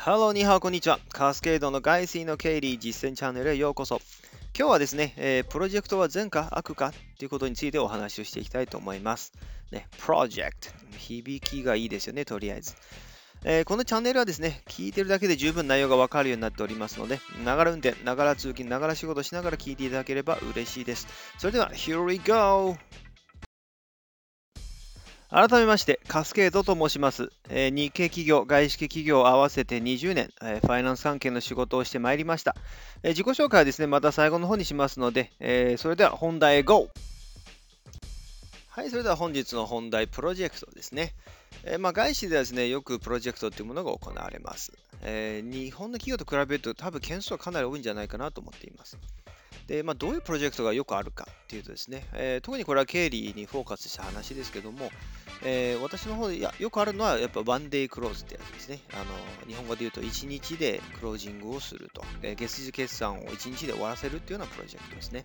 Hello、你好、こんにちは。カスケードの外水の経理実践チャンネルへようこそ。今日はですね、えー、プロジェクトは善か悪かということについてお話をしていきたいと思います。ね、プロジェクト。響きがいいですよね、とりあえず。えー、このチャンネルはですね、聞いてるだけで十分内容がわかるようになっておりますので、ながら運転、ながら通勤、ながら仕事しながら聞いていただければ嬉しいです。それでは、Here we go! 改めまして、カスケードと申します。え、日系企業、外資系企業合わせて20年、え、ファイナンス関係の仕事をしてまいりました。え、自己紹介はですね、また最後の方にしますので、えそれでは本題へ GO! はい、それでは本日の本題、プロジェクトですね。え、まあ、外資ではですね、よくプロジェクトというものが行われます。え、日本の企業と比べると多分件数はかなり多いんじゃないかなと思っています。で、まあ、どういうプロジェクトがよくあるかっていうとですね、えー、特にこれは経理にフォーカスした話ですけども、えー、私の方でいやよくあるのはやっぱワンデイクローズってやつですね。あの日本語で言うと1日でクロージングをすると、えー、月次決算を1日で終わらせるっていうようなプロジェクトですね。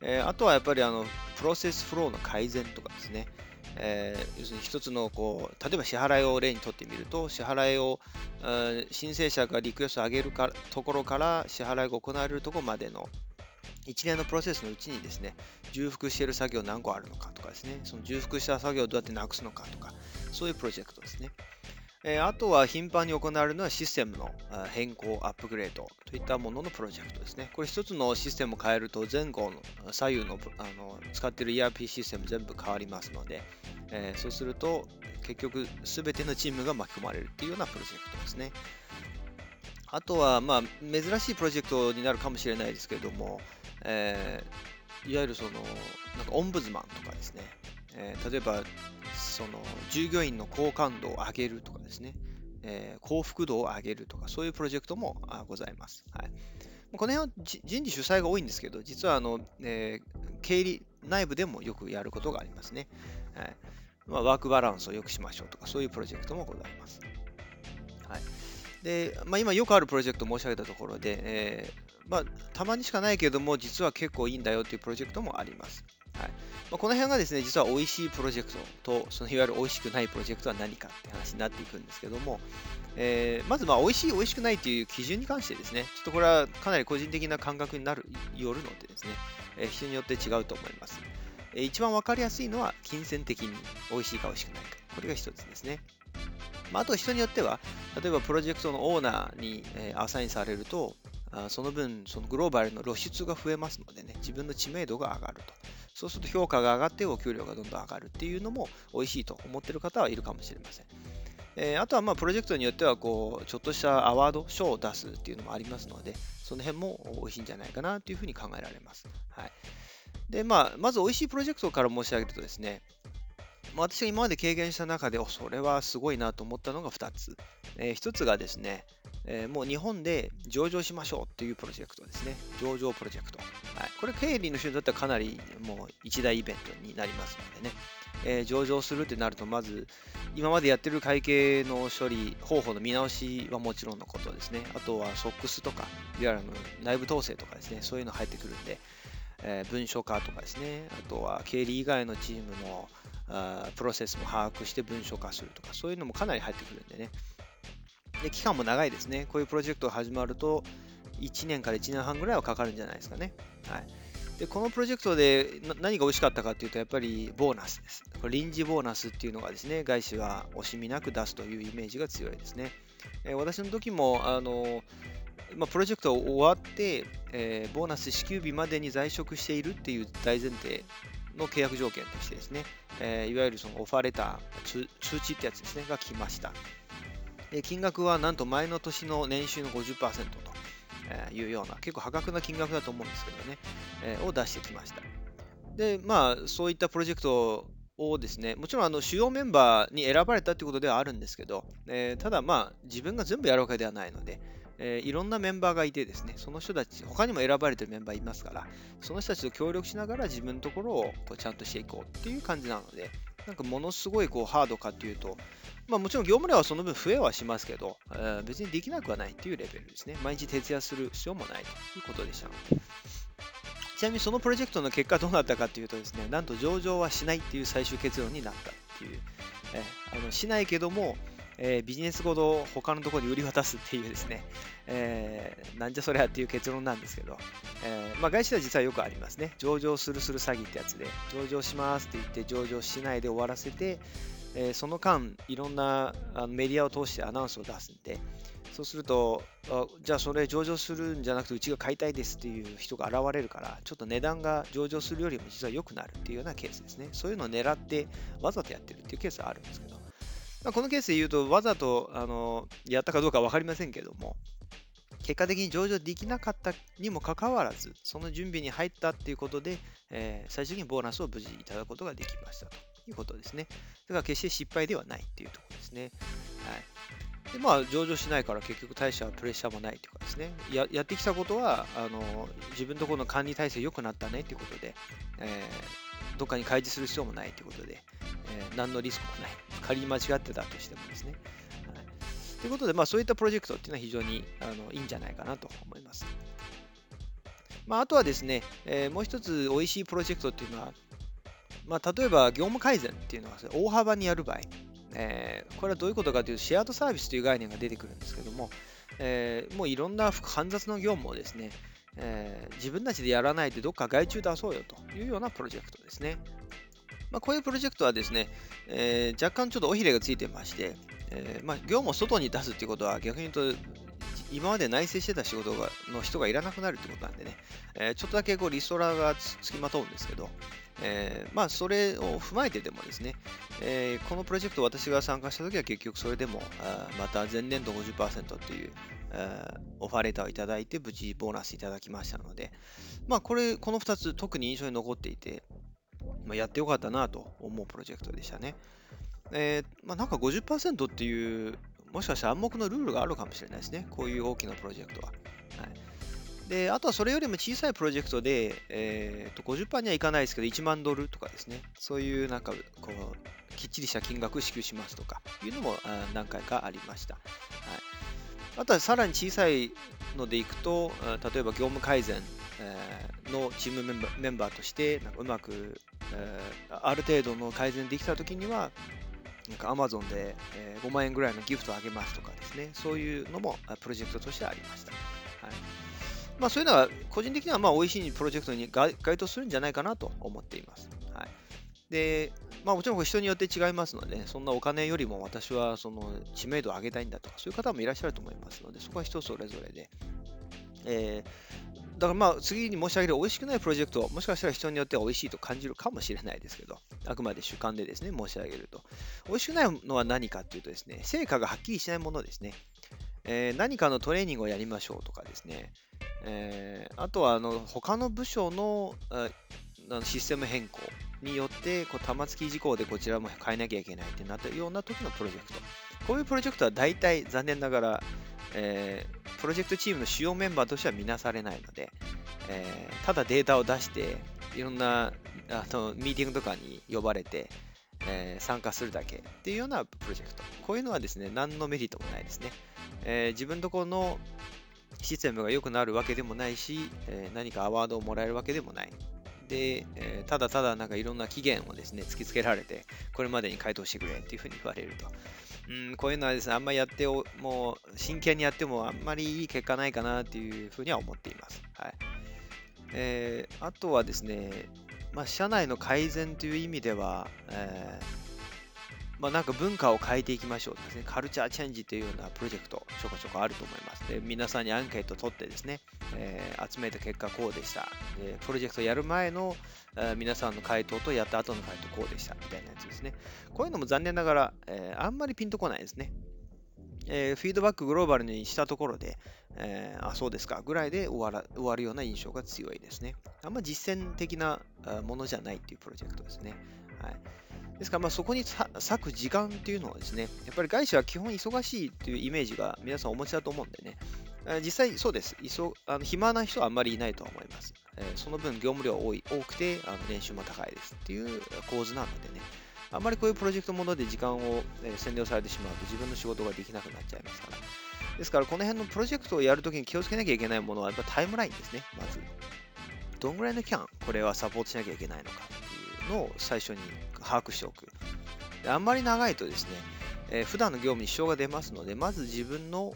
え、あとはやっぱりあのプロセスフローの改善とかですね。えー、要するに一つのこう例えば支払いを例にとってみると支払いを、申請者がリクエストを上げるかところから支払いが行われるところまでの一連のプロセスのうちにですね重複している作業何個あるのかとかですねその重複した作業をどうやってなくすのかとかそういうプロジェクトですね。えー、あとは頻繁に行われるのはシステムの変更、アップグレードといったもののプロジェクトですね。これ一つのシステムを変えると前後の左右のあの使っている ERP システム全部変わりますので、えー、そうすると結局全てのチームが巻き込まれるっていうようなプロジェクトですね。あとは、まあ、珍しいプロジェクトになるかもしれないですけれども、えー、いわゆるその、なんかオンブズマンとかですね、えー、例えば、その、従業員の好感度を上げるとかですね、えー、幸福度を上げるとか、そういうプロジェクトもございます。はい、この辺は人事主催が多いんですけど、実はあの、えー、経理内部でもよくやることがありますね。はいまあ、ワークバランスを良くしましょうとか、そういうプロジェクトもございます。はいでまあ、今よくあるプロジェクト申し上げたところで、えー、まあ、たまにしかないけども、実は結構いいんだよっていうプロジェクトもあります。はいまあ、この辺がですね、実は美味しいプロジェクトと、そのいわゆる美味しくないプロジェクトは何かって話になっていくんですけども、えー、まずまあ美味しい、美味しくないっていう基準に関してですね、ちょっとこれはかなり個人的な感覚になる、よるのでですね、えー、人によって違うと思います。えー、一番わかりやすいのは、金銭的に美味しいか美味しくないか。これが一つですね。まあ、あと人によっては、例えばプロジェクトのオーナーに、え、アサインされると、あその分、そのグローバルの露出が増えますのでね、自分の知名度が上がると。そうすると評価が上がってお給料がどんどん上がるっていうのも美味しいと思ってる方はいるかもしれません。えー、あとはまあプロジェクトによってはこうちょっとしたアワード、賞を出すっていうのもありますので、その辺も美味しいんじゃないかなというふうに考えられます。はい、で、まあ、まず美味しいプロジェクトから申し上げるとですね、私が今まで経験した中で、それはすごいなと思ったのが2つ。えー、1つがですね、えー、もう日本で上場しましょうっていうプロジェクトですね。上場プロジェクト。はい、これ、経理の人にとってはかなりもう一大イベントになりますのでね。えー、上場するってなると、まず、今までやってる会計の処理方法の見直しはもちろんのことですね。あとは SOX とか、いわゆる内部統制とかですね、そういうの入ってくるんで、えー、文書化とかですね、あとは経理以外のチームのあプロセスも把握して文書化するとか、そういうのもかなり入ってくるんでね。で、期間も長いですね。こういうプロジェクトが始まると、1年から1年半ぐらいはかかるんじゃないですかね。はい。で、このプロジェクトで何が美味しかったかっていうと、やっぱりボーナスです。これ臨時ボーナスっていうのがですね、外資は惜しみなく出すというイメージが強いですね。えー、私の時も、あのまあ、プロジェクト終わって、えー、ボーナス支給日までに在職しているっていう大前提の契約条件としてですね、えー、いわゆるそのオファーレター、通知ってやつですね、が来ました。金額はなんと前の年の年収の50%というような、結構破格な金額だと思うんですけどね、えー、を出してきました。で、まあ、そういったプロジェクトをですね、もちろんあの主要メンバーに選ばれたということではあるんですけど、えー、ただまあ、自分が全部やるわけではないので、えー、いろんなメンバーがいてですね、その人たち、他にも選ばれてるメンバーいますから、その人たちと協力しながら自分のところをこうちゃんとしていこうっていう感じなので、なんかものすごいこうハードかっていうと、まあ、もちろん業務量はその分増えはしますけど、えー、別にできなくはないっていうレベルですね。毎日徹夜する必要もないということでしたので。ちなみにそのプロジェクトの結果どうなったかというとですね、なんと上場はしないっていう最終結論になったっていう、えー、あのしないけども、えー、ビジネスごと他のところに売り渡すっていうですね、えー、なんじゃそりゃっていう結論なんですけど、えー、まあ、外資では実はよくありますね。上場するする詐欺ってやつで、上場しますって言って上場しないで終わらせて、えその間、いろんなあのメディアを通してアナウンスを出すんで、そうするとあ、じゃあそれ上場するんじゃなくてうちが買いたいですっていう人が現れるから、ちょっと値段が上場するよりも実は良くなるっていうようなケースですね。そういうのを狙ってわざとやってるっていうケースはあるんですけど、まあ、このケースで言うと、わざとあのやったかどうか分かりませんけども、結果的に上場できなかったにもかかわらず、その準備に入ったっていうことで、えー、最終的にボーナスを無事いただくことができましたということですね。だから決して失敗ではないっていうところですね。はいでまあ、上場しないから結局大したプレッシャーもないというかですね、ややってきたことはあの自分のところの管理体制良くなったねということで、えー、どっかに開示する必要もないということで、えー、何のリスクもない。仮に間違ってたとしてもですね。はい、ということで、まあ、そういったプロジェクトっていうのは非常にあのいいんじゃないかなと思います。まあ、あとはですね、えー、もう一つ美味しいプロジェクトっていうのは、まあ、例えば業務改善っていうのは大幅にやる場合、えー、これはどういうことかというと、シェアードサービスという概念が出てくるんですけども、えー、もういろんな煩雑な業務をですね、えー、自分たちでやらないでどっか外注出そうよというようなプロジェクトですね。まあ、こういうプロジェクトはですね、えー、若干ちょっと尾ひれがついてまして、えー、まあ、業務を外に出すっていうことは逆に言うと今まで内製してた仕事がの人がいらなくなるってことなんでね、えー、ちょっとだけこうリストラがつきまとうんですけど、え、まあ、それを踏まえてでもですね、え、このプロジェクト私が参加したときは結局それでも、あまた前年度50%っていう、オファーレターをいただいて無事ボーナスいただきましたので、まあ、これ、この2つ特に印象に残っていて、まあ、やってよかったなと思うプロジェクトでしたね。えー、まあ、なんか50%っていう、もしかしたら暗黙のルールがあるかもしれないですね。こういう大きなプロジェクトは。はいで、あとはそれよりも小さいプロジェクトで、えー、と50%にはいかないですけど、1万ドルとかですね、そういうなんか、こう、きっちりした金額支給しますとかいうのも何回かありました。はい、あとはさらに小さいのでいくと、例えば業務改善のチームメンバーメンバーとしてなんかうまく、ある程度の改善できたときには、なんか Amazon で、5万円ぐらいのギフトをあげますとかですね、そういうのもプロジェクトとしてありました。はいまあ、そういうのは個人的にはまあ美味しいプロジェクトに該当するんじゃないかなと思っています。で、まあ、もちろん人によって違いますので、そんなお金よりも私はその知名度を上げたいんだとか、そういう方もいらっしゃると思いますので、そこは人それぞれで。えー、だからまあ次に申し上げる美味しくないプロジェクト、もしかしたら人によっては美味しいと感じるかもしれないですけど、あくまで主観でですね、申し上げると。美味しくないのは何かっていうとですね、成果がはっきりしないものですね。えー、何かのトレーニングをやりましょうとかですね、えー、あとはあの他の部署のシステム変更によってこう玉突き事項でこちらも変えなきゃいけないってなったような時のプロジェクト。こういうプロジェクトは大体残念ながら、えー、プロジェクトチームの主要メンバーとしては見なされないので、えー、ただデータを出していろんなあのミーティングとかに呼ばれて、えー、参加するだけっていうようなプロジェクト。こういうのはですね、何のメリットもないですね。え、自分のところのシステムが良くなるわけでもないし、えー、何かアワードをもらえるわけでもない。で、えー、ただただなんかいろんな期限をですね、突きつけられて、これまでに回答してくれっていうふうに言われると。うん、こういうのはですね、あんまりやってもう真剣にやってもあんまりいい結果ないかなっていうふうには思っています。はい。えー、あとはですね、まあ、社内の改善という意味では、えーまあ、なんか文化を変えていきましょうですね、カルチャーチェンジというようなプロジェクト、ちょこちょこあると思います。で皆さんにアンケートを取ってですね、えー、集めた結果こうでした。でプロジェクトやる前の、えー、皆さんの回答とやった後の回答こうでしたみたいなやつですね。こういうのも残念ながら、えー、あんまりピンとこないですね。えー、フィードバックグローバルにしたところで、えー、あ、そうですか、ぐらいで終わら終わるような印象が強いですね。あんま実践的なものじゃないっていうプロジェクトですね。はい。ですから、そこに割く時間っていうのはですね、やっぱり外資は基本忙しいっていうイメージが皆さんお持ちだと思うんでね、実際そうです。あの暇な人はあんまりいないと思います。え、その分業務量多い多くてあの年収も高いですっていう構図なのでね、あんまりこういうプロジェクトもので時間を、え、占領されてしまうと自分の仕事ができなくなっちゃいますから。ですから、この辺のプロジェクトをやるときに気をつけなきゃいけないものはやっぱタイムラインですね、まず。どんぐらいの期間、これはサポートしなきゃいけないのかの最初に把握しておく。あんまり長いとですね、えー、普段の業務に支障が出ますので、まず自分の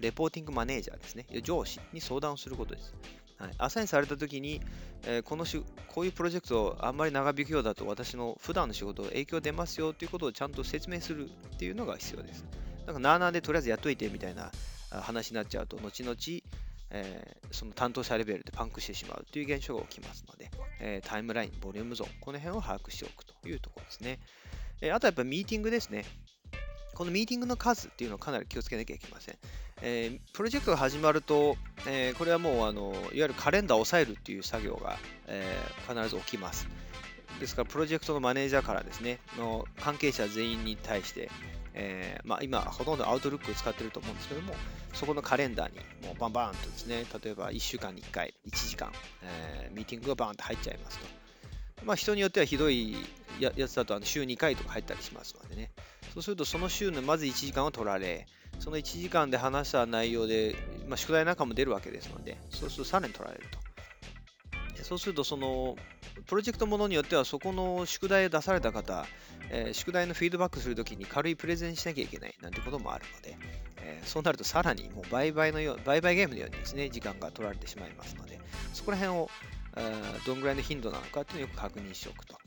レポーティングマネージャーですね、上司に相談をすることです。はい、アサインされたときに、えー、このしこういうプロジェクトをあんまり長引くようだと私の普段の仕事影響出ますよということをちゃんと説明するっていうのが必要です。なんかなーなーでとりあえずやっといてみたいな話になっちゃうと、後々、えー、その担当者レベルでパンクしてしまうという現象が起きますので、えー、タイムライン、ボリュームゾーン、この辺を把握しておくというところですね。えー、あとはやっぱミーティングですね。このミーティングの数っていうのをかなり気をつけなきゃいけません。えー、プロジェクトが始まると、えー、これはもうあのいわゆるカレンダーを抑えるっていう作業が、えー、必ず起きます。ですから、プロジェクトのマネージャーからですね、の関係者全員に対して、えーまあ、今、ほとんどアウトルックを使ってると思うんですけども、そこのカレンダーにもうバンバンとですね、例えば1週間に1回、1時間、えー、ミーティングがバーンと入っちゃいますと。まあ、人によってはひどいやつだとあの週2回とか入ったりしますのでね、そうするとその週のまず1時間を取られ、その1時間で話した内容で、まあ、宿題なんかも出るわけですので、そうするとさらに取られると。そうすると、そのプロジェクトものによっては、そこの宿題を出された方、えー、宿題のフィードバックするときに軽いプレゼンしなきゃいけないなんてこともあるので、えー、そうなるとさらにもう売買のよう、売買ゲームのようにですね、時間が取られてしまいますので、そこら辺を、どんぐらいの頻度なのかっていうのをよく確認しておくと。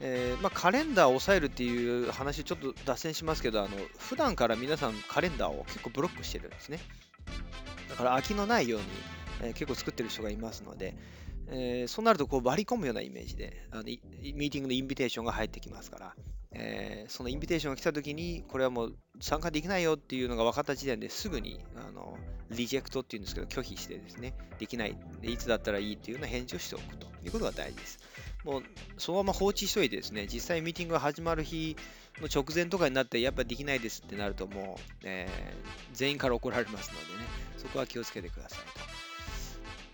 えー、まあ、カレンダーを抑えるっていう話、ちょっと脱線しますけど、あの普段から皆さんカレンダーを結構ブロックしてるんですね。だから空きのないように、え、結構作ってる人がいますので、えー、そうなるとこう割り込むようなイメージであの、ミーティングのインビテーションが入ってきますから、えー、そのインビテーションが来たときに、これはもう参加できないよっていうのが分かった時点ですぐに、あのリジェクトっていうんですけど、拒否してですね、できない、いつだったらいいっていうような返事をしておくということが大事です。もうそのまま放置しといてですね、実際ミーティングが始まる日の直前とかになって、やっぱできないですってなると、もう、えー、全員から怒られますのでね、そこは気をつけてください。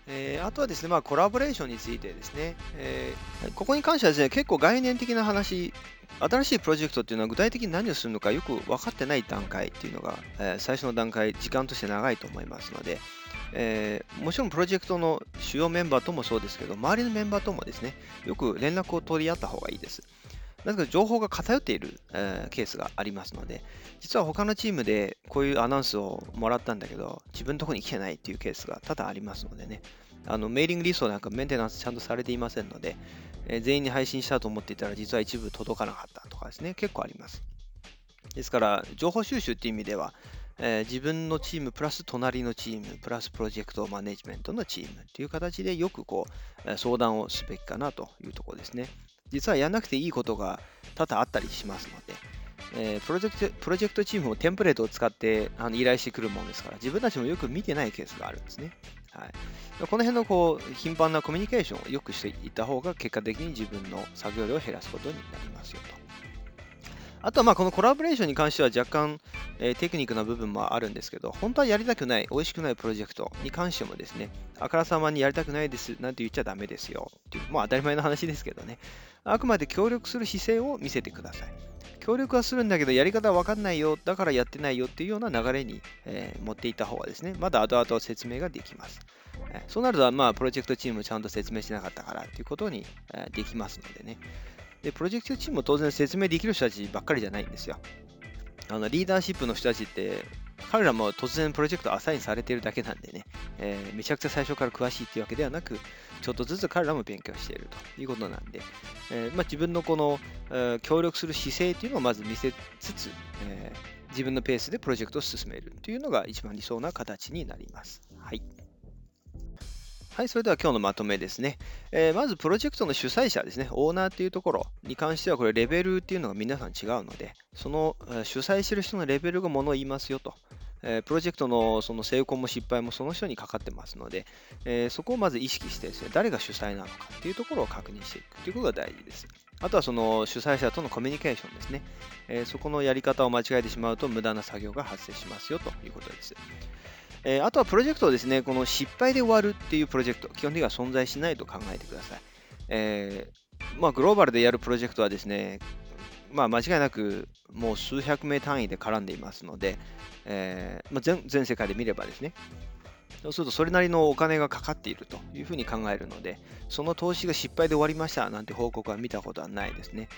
えー、あとはですね、まあ、コラボレーションについてですね、えー、ここに関してはですね、結構概念的な話、新しいプロジェクトっていうのは具体的に何をするのかよく分かってない段階っていうのが、えー、最初の段階、時間として長いと思いますので、えー、もちろんプロジェクトの主要メンバーともそうですけど、周りのメンバーともですね、よく連絡を取り合った方がいいです。なぜか情報が偏っている、えー、ケースがありますので、実は他のチームでこういうアナウンスをもらったんだけど、自分のところに来てないっていうケースが多々ありますのでね、あのメーリングリストなんかメンテナンスちゃんとされていませんので、えー、全員に配信したと思っていたら実は一部届かなかったとかですね、結構あります。ですから、情報収集っていう意味では、えー、自分のチームプラス隣のチームプラスプロジェクトマネジメントのチームという形でよくこう相談をすべきかなというところですね。実はやらなくていいことが多々あったりしますので、えー、プロジェクトプロジェクトチームもテンプレートを使ってあの依頼してくるものですから、自分たちもよく見てないケースがあるんですね。はい、この辺のこう頻繁なコミュニケーションをよくしていった方が、結果的に自分の作業量を減らすことになりますよと。あとはまあこのコラボレーションに関しては若干、えー、テクニックな部分もあるんですけど、本当はやりたくない、美味しくないプロジェクトに関してもですね、あからさまにやりたくないですなんて言っちゃダメですよっていう、まあ当たり前の話ですけどね、あくまで協力する姿勢を見せてください。協力はするんだけど、やり方は分かんないよ、だからやってないよっていうような流れに、えー、持っていった方がですね、まだ後々説明ができます。えー、そうなると、まあ、プロジェクトチームちゃんと説明しなかったからっていうことに、えー、できますのでね。で、プロジェクトチームも当然説明できる人たちばっかりじゃないんですよ。あのリーダーシップの人たちって、彼らも突然プロジェクトアサインされてるだけなんでね、えー、めちゃくちゃ最初から詳しいっていうわけではなく、ちょっとずつ彼らも勉強しているということなんで、えー、まあ、自分のこの、えー、協力する姿勢っていうのをまず見せつつ、え自分のペースでプロジェクトを進めるというのが一番理想な形になります。はい。はい、それでは今日のまとめですね。えー、まず、プロジェクトの主催者ですね、オーナーっていうところに関しては、これ、レベルっていうのが皆さん違うので、その主催してる人のレベルがものを言いますよと。えー、プロジェクトのその成功も失敗もその人にかかってますので、えー、そこをまず意識してですね、誰が主催なのかっていうところを確認していくということが大事です。あとはその主催者とのコミュニケーションですね。え、そこのやり方を間違えてしまうと無駄な作業が発生しますよということです。えー、あとはプロジェクトをですね、この失敗で終わるっていうプロジェクト、基本的には存在しないと考えてください。えー、まあ、グローバルでやるプロジェクトはですね、まあ、間違いなくもう数百名単位で絡んでいますので、えー、まあ、全世界で見ればですね、そうするとそれなりのお金がかかっているというふうに考えるので、その投資が失敗で終わりましたなんて報告は見たことはないですね。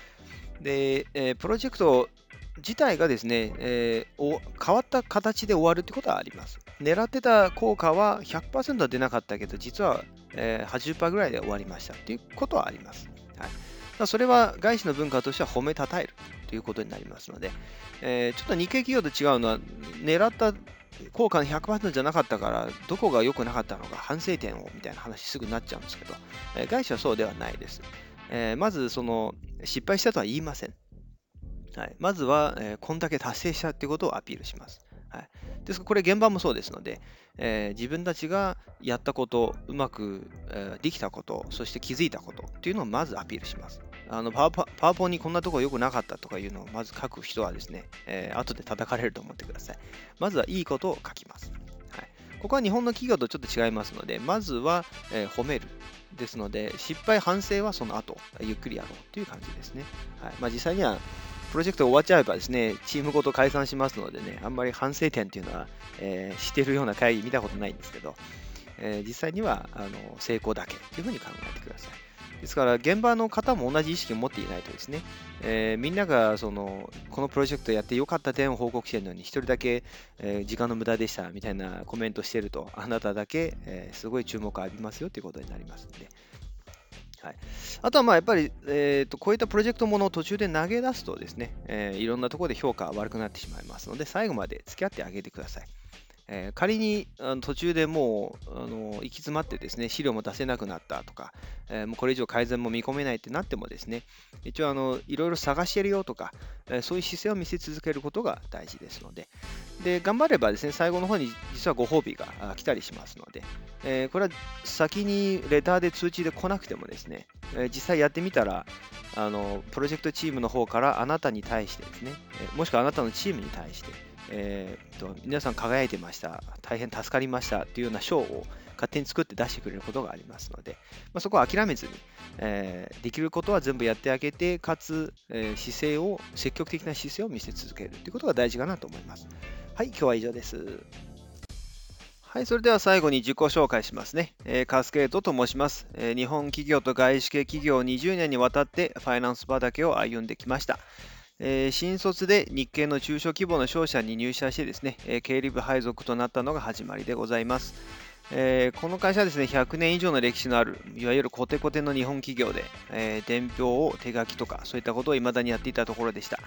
で、えー、プロジェクト自体がですね、えー、変わった形で終わるってことはあります。狙ってた効果は100%は出なかったけど、実は、えー、80%ぐらいで終わりましたっていうことはあります。はい、それは外資の文化としては褒めたたえるということになりますので、えー、ちょっと日系企業と違うのは、狙った効果の100%じゃなかったから、どこが良くなかったのか、反省点をみたいな話すぐになっちゃうんですけど、えー、外資はそうではないです。えー、まず、その、失敗したとは言いません。はい、まずは、えー、こんだけ達成したっていうことをアピールします。はい、ですから、これ現場もそうですので、えー、自分たちがやったこと、うまく、えー、できたこと、そして気づいたことっていうのをまずアピールします。あのパワパワポにこんなとこ良くなかったとかいうのをまず書く人はですね、えー、後で叩かれると思ってください。まずはいいことを書きます。はい、ここは日本の企業とちょっと違いますので、まずは、えー、褒める。ですので、失敗、反省はその後、ゆっくりやろうという感じですね。はいまあ、実際にはプロジェクト終わっちゃえばですね、チームごと解散しますのでね、あんまり反省点っていうのは、えー、してるような会議見たことないんですけど、えー、実際にはあの成功だけというふうに考えてください。ですから、現場の方も同じ意識を持っていないとですね、えー、みんながそのこのプロジェクトやってよかった点を報告しているのに、一人だけ、えー、時間の無駄でしたみたいなコメントしてると、あなただけ、え、すごい注目を浴びますよということになりますので、はい、あとはまあやっぱり、えーと、こういったプロジェクトものを途中で投げ出すとですね、えー、いろんなところで評価悪くなってしまいますので、最後まで付き合ってあげてください。えー、仮にあの途中でもうあの行き詰まってですね資料も出せなくなったとか、えー、もうこれ以上改善も見込めないってなってもですね一応あのいろいろ探してるよとか、えー、そういう姿勢を見せ続けることが大事ですのでで頑張ればですね最後の方に実はご褒美が来たりしますので、えこれは先にレターで通知で来なくてもですね、え実際やってみたらあのプロジェクトチームの方からあなたに対してですね、えもしくはあなたのチームに対してえー、と皆さん輝いてました、大変助かりましたというような賞を勝手に作って出してくれることがありますので、まあ、そこは諦めずに、えー、できることは全部やってあげて、かつ、えー、姿勢を、積極的な姿勢を見せ続けるということが大事かなと思います。はい、今日は以上です。はい、それでは最後に自己紹介しますね。えー、カスケートと申します、えー、日本企業と外資系企業20年にわたってファイナンス畑を歩んできました。えー、新卒で日系の中小規模の商社に入社してですね、えー、経理部配属となったのが始まりでございます。えー、この会社はですね、100年以上の歴史のある、いわゆるコテコテの日本企業で、え、伝票を手書きとか、そういったことを未だにやっていたところでした。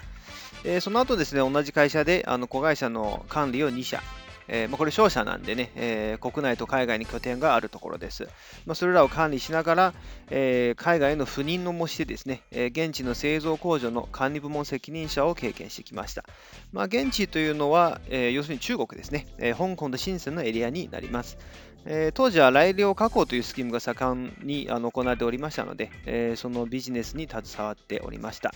え、その後ですね、同じ会社であの子会社の管理を2社、えー、まあ、これ商社なんでね、えー、国内と海外に拠点があるところです。まあ、それらを管理しながら、えー、海外への赴任のもしてですね、え現地の製造工場の管理部門責任者を経験してきました。まあ、現地というのは、え要するに中国ですね、え香港と深センのエリアになります。え当時は来量確保というスキームが盛んにあの行われておりましたので、えそのビジネスに携わっておりました。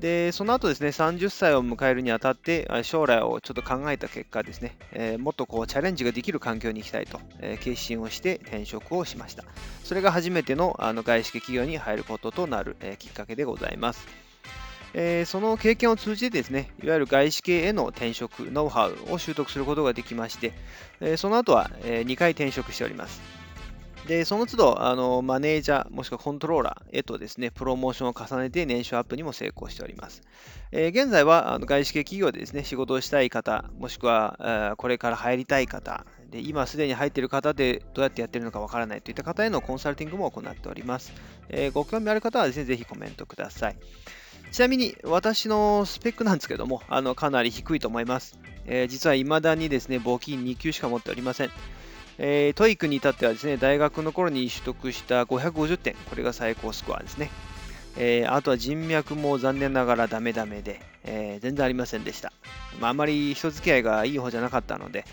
で、その後ですね、30歳を迎えるにあたって、将来をちょっと考えた結果ですね、えー、もっとこうチャレンジができる環境に行きたいと、えー、決心をして転職をしました。それが初めてのあの外資系企業に入ることとなる、えー、きっかけでございます。え、その経験を通じてですね、いわゆる外資系への転職、ノウハウを習得することができまして、え、その後は、え、2回転職しております。で、その都度、あの、マネージャー、もしくはコントローラーへとですね、プロモーションを重ねて年収アップにも成功しております。えー、現在は、あの外資系企業でですね、仕事をしたい方、もしくは、これから入りたい方、で今すでに入っている方でどうやってやってるのかわからないといった方へのコンサルティングも行っております。えー、ご興味ある方はですね、ぜひコメントください。ちなみに私のスペックなんですけども、あのかなり低いと思います。えー、実は未だにですね、簿記2級しか持っておりません。えー、 TOEIC に至ってはですね、大学の頃に取得した550点、これが最高スコアですね。えー、あとは人脈も残念ながらダメダメで、えー、全然ありませんでした。まあ、あまり人付き合いがいい方じゃなかったので、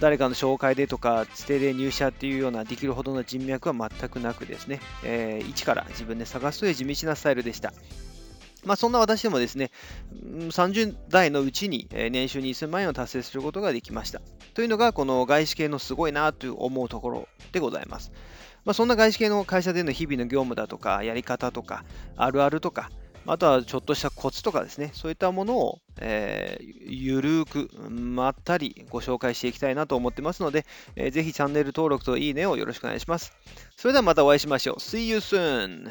誰かの紹介でとか、つてで入社っていうようなできるほどの人脈は全くなくですね、えー、一から自分で探すという地道なスタイルでした。まあ、そんな私でもですね、30代のうちに年収2000万円を達成することができました。というのが、この外資系のすごいなと思うところでございます。まあ、そんな外資系の会社での日々の業務だとか、やり方とか、あるあるとか、あとはちょっとしたコツとかですね、そういったものを、えー、ゆるーく、まったりご紹介していきたいなと思ってますので、えー、ぜひチャンネル登録といいねをよろしくお願いします。それではまたお会いしましょう。See you soon!